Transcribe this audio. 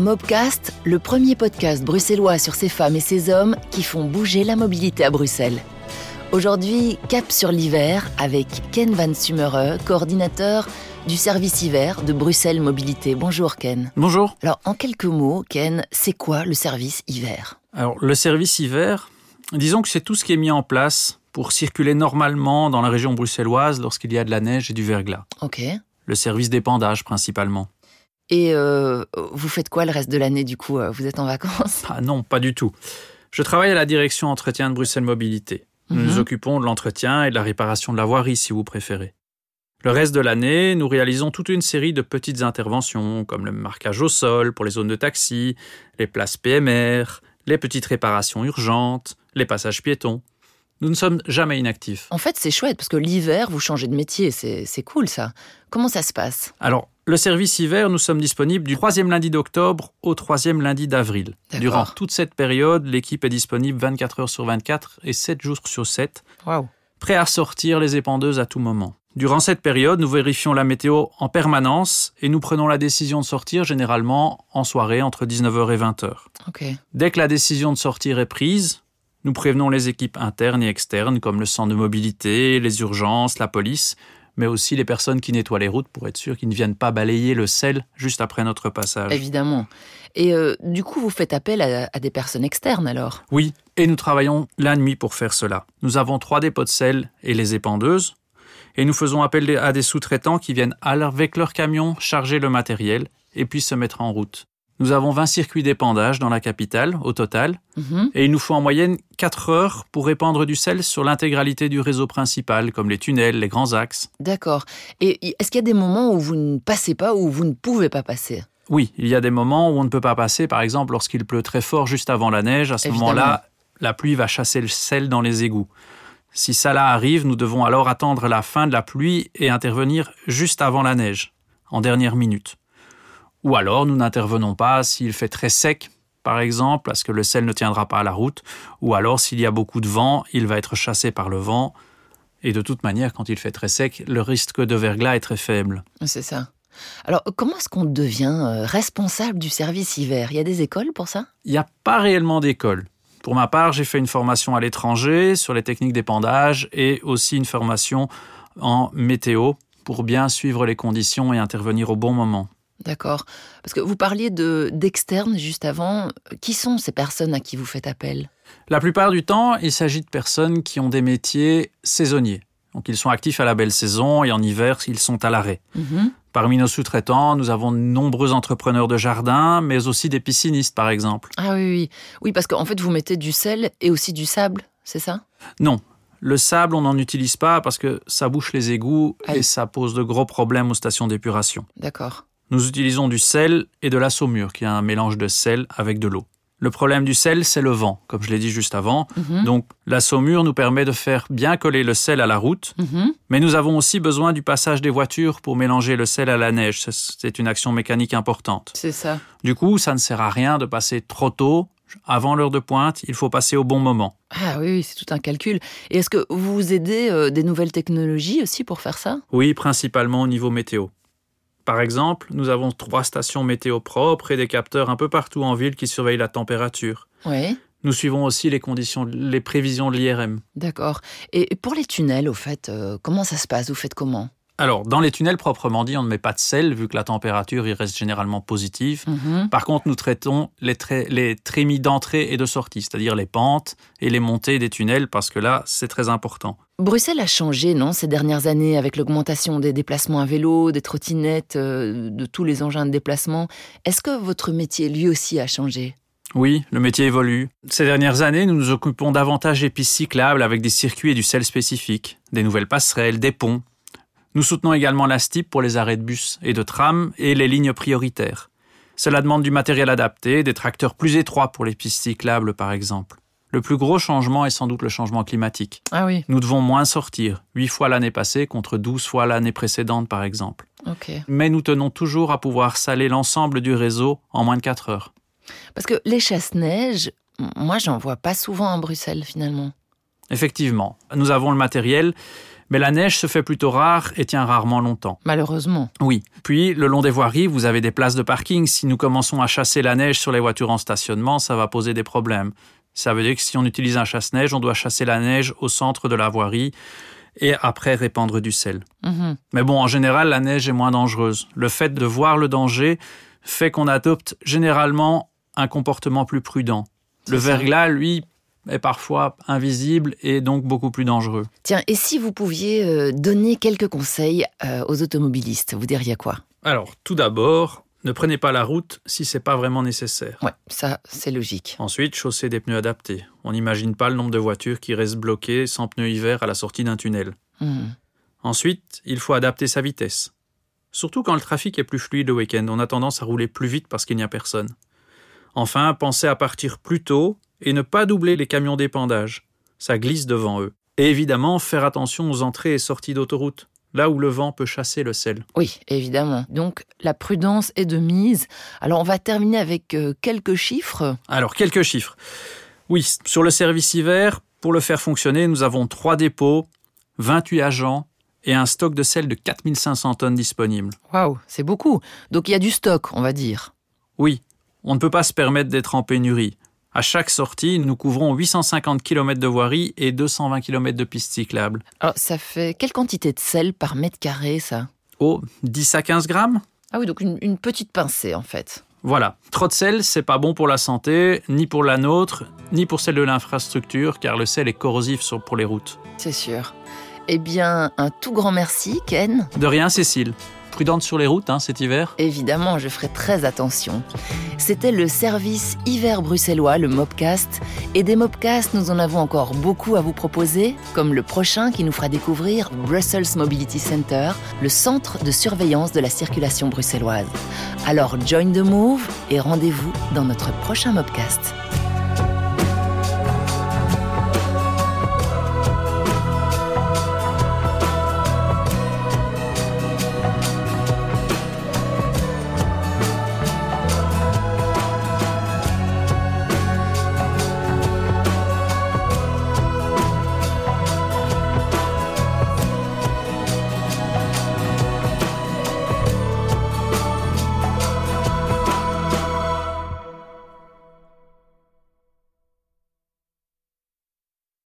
Mobcast, le premier podcast bruxellois sur ces femmes et ces hommes qui font bouger la mobilité à Bruxelles. Aujourd'hui, cap sur l'hiver avec Ken Van Sumere, coordinateur du service hiver de Bruxelles Mobilité. Bonjour Ken. Bonjour. Alors en quelques mots, Ken, c'est quoi le service hiver? Alors le service hiver, disons que c'est tout ce qui est mis en place pour circuler normalement dans la région bruxelloise lorsqu'il y a de la neige et du verglas. Ok. Le service d'épandage principalement. Et euh, vous faites quoi le reste de l'année du coup Vous êtes en vacances? Ah non, pas du tout. Je travaille à la direction entretien de Bruxelles Mobilité. Nous nous Mhm. occupons de l'entretien et de la réparation de la voirie si vous préférez. Le reste de l'année, nous réalisons toute une série de petites interventions comme le marquage au sol pour les zones de taxi, les places PMR, les petites réparations urgentes, les passages piétons. Nous ne sommes jamais inactifs. En fait, c'est chouette parce que l'hiver, vous changez de métier. C'est c'est cool ça. Comment ça se passe? Alors, le service hiver, nous sommes disponibles du troisième lundi d'octobre au troisième lundi d'avril. Durant toute cette période, l'équipe est disponible 24 heures sur 24 et 7 jours sur 7, Waouh. prêt à sortir les épandeuses à tout moment. Durant cette période, nous vérifions la météo en permanence et nous prenons la décision de sortir généralement en soirée entre 19h et 20h. Ok. Dès que la décision de sortir est prise, nous prévenons les équipes internes et externes comme le centre de mobilité, les urgences, la police, mais aussi les personnes qui nettoient les routes pour être sûr qu'ils ne viennent pas balayer le sel juste après notre passage. Évidemment. Et euh, du coup, vous faites appel à, à des personnes externes alors? Oui, et nous travaillons la nuit pour faire cela. Nous avons trois dépôts de sel et les épandeuses, et nous faisons appel à des sous-traitants qui viennent avec leur camion charger le matériel et puis se mettre en route. Nous avons 20 circuits d'épandage dans la capitale au total, Mhm. et il nous faut en moyenne 4 heures pour répandre du sel sur l'intégralité du réseau principal, comme les tunnels, les grands axes. D'accord. Et est-ce qu'il y a des moments où vous ne passez pas, où vous ne pouvez pas passer? Oui, il y a des moments où on ne peut pas passer, par exemple lorsqu'il pleut très fort juste avant la neige, à ce moment-là, la pluie va chasser le sel dans les égouts. Si ça là arrive, nous devons alors attendre la fin de la pluie et intervenir juste avant la neige, en dernière minute. Ou alors nous n'intervenons pas s'il fait très sec, par exemple, parce que le sel ne tiendra pas à la route, ou alors s'il y a beaucoup de vent, il va être chassé par le vent. Et de toute manière, quand il fait très sec, le risque de verglas est très faible. C'est ça. Alors, comment est-ce qu'on devient euh, responsable du service hiver? Il y a des écoles pour ça? Il n'y a pas réellement d'école. Pour ma part, j'ai fait une formation à l'étranger sur les techniques d'épandage et aussi une formation en météo pour bien suivre les conditions et intervenir au bon moment. D'accord. Parce que vous parliez de d'externes juste avant. Qui sont ces personnes à qui vous faites appel? La plupart du temps, il s'agit de personnes qui ont des métiers saisonniers. Donc ils sont actifs à la belle saison et en hiver, ils sont à l'arrêt. Mhm. Parmi nos sous-traitants, nous avons de nombreux entrepreneurs de jardin, mais aussi des piscinistes par exemple. Ah oui, oui. Oui, parce qu'en fait, vous mettez du sel et aussi du sable, c'est ça? Non, le sable, on n'en utilise pas parce que ça bouche les égouts Aïe. et ça pose de gros problèmes aux stations d'épuration. D'accord. Nous utilisons du sel et de la saumure, qui est un mélange de sel avec de l'eau. Le problème du sel, c'est le vent, comme je l'ai dit juste avant. Mhm. Donc, la saumure nous permet de faire bien coller le sel à la route, Mhm. mais nous avons aussi besoin du passage des voitures pour mélanger le sel à la neige. C'est- une action mécanique importante. C'est ça. Du coup, ça ne sert à rien de passer trop tôt. Avant l'heure de pointe, il faut passer au bon moment. Ah oui, oui, c'est tout un calcul. Et est-ce que vous vous aidez euh, des nouvelles technologies aussi pour faire ça? Oui, principalement au niveau météo. Par exemple, nous avons trois stations météo propres et des capteurs un peu partout en ville qui surveillent la température. Oui. Nous suivons aussi les conditions, les prévisions de l'IRM. D'accord. Et pour les tunnels, au fait, euh, comment ça se passe? Vous faites comment? Alors, dans les tunnels proprement dit, on ne met pas de sel vu que la température y reste généralement positive. Mhm. Par contre, nous traitons les, tra- les trémies d'entrée et de sortie, c'est-à-dire les pentes et les montées des tunnels parce que là, c'est très important. Bruxelles a changé, non, ces dernières années, avec l'augmentation des déplacements à vélo, des trottinettes, euh, de tous les engins de déplacement. Est-ce que votre métier, lui aussi, a changé? Oui, le métier évolue. Ces dernières années, nous nous occupons davantage des pistes cyclables avec des circuits et du sel spécifiques, des nouvelles passerelles, des ponts. Nous soutenons également la STIP pour les arrêts de bus et de tram et les lignes prioritaires. Cela demande du matériel adapté, des tracteurs plus étroits pour les pistes cyclables par exemple. Le plus gros changement est sans doute le changement climatique. Ah oui, Nous devons moins sortir, 8 fois l'année passée contre 12 fois l'année précédente par exemple. ok. Mais nous tenons toujours à pouvoir saler l'ensemble du réseau en moins de 4 heures. Parce que les chasse-neige, moi, j'en vois pas souvent à Bruxelles, finalement. Effectivement, nous avons le matériel, Mais la neige se fait plutôt rare et tient rarement longtemps. Malheureusement. Oui. Puis, le long des voiries, vous avez des places de parking. Si nous commençons à chasser la neige sur les voitures en stationnement, ça va poser des problèmes. Ça veut dire que si on utilise un chasse-neige, on doit chasser la neige au centre de la voirie et après répandre du sel. Mhm. Mais bon, en général, la neige est moins dangereuse. Le fait de voir le danger fait qu'on adopte généralement un comportement plus prudent. Le verglas, lui, est parfois invisible et donc beaucoup plus dangereux. Tiens, et si vous pouviez euh, donner quelques conseils euh, aux automobilistes, vous diriez quoi? Alors, tout d'abord, ne prenez pas la route si c'est pas vraiment nécessaire. Ouais, ça, c'est logique. Ensuite, chaussez des pneus adaptés. On n'imagine pas le nombre de voitures qui restent bloquées sans pneus hiver à la sortie d'un tunnel. Mhm. Ensuite, il faut adapter sa vitesse. Surtout quand le trafic est plus fluide le week-end, on a tendance à rouler plus vite parce qu'il n'y a personne. Enfin, pensez à partir plus tôt et ne pas doubler les camions d'épandage. Ça glisse devant eux. Et évidemment, faire attention aux entrées et sorties d'autoroute, là où le vent peut chasser le sel. Oui, évidemment. Donc, la prudence est de mise. Alors, on va terminer avec euh, quelques chiffres. Alors, quelques chiffres. Oui, sur le service hiver, pour le faire fonctionner, nous avons trois dépôts, 28 agents et un stock de sel de 4500 tonnes disponibles. Waouh, c'est beaucoup. Donc, il y a du stock, on va dire. Oui, on ne peut pas se permettre d'être en pénurie. À chaque sortie, nous couvrons 850 km de voirie et 220 km de pistes cyclables. Alors, ça fait quelle quantité de sel par mètre carré, ça? Oh, 10 à 15 grammes? Ah oui, donc une, une petite pincée, en fait. Voilà. Trop de sel, c'est pas bon pour la santé, ni pour la nôtre, ni pour celle de l'infrastructure, car le sel est corrosif pour les routes. C'est sûr. Eh bien, un tout grand merci, Ken. De rien, Cécile. Prudente sur les routes, hein, cet hiver. Évidemment, je ferai très attention. C'était le service hiver bruxellois, le Mobcast. Et des Mobcasts, nous en avons encore beaucoup à vous proposer, comme le prochain qui nous fera découvrir Brussels Mobility Center, le centre de surveillance de la circulation bruxelloise. Alors, join the move et rendez-vous dans notre prochain Mobcast.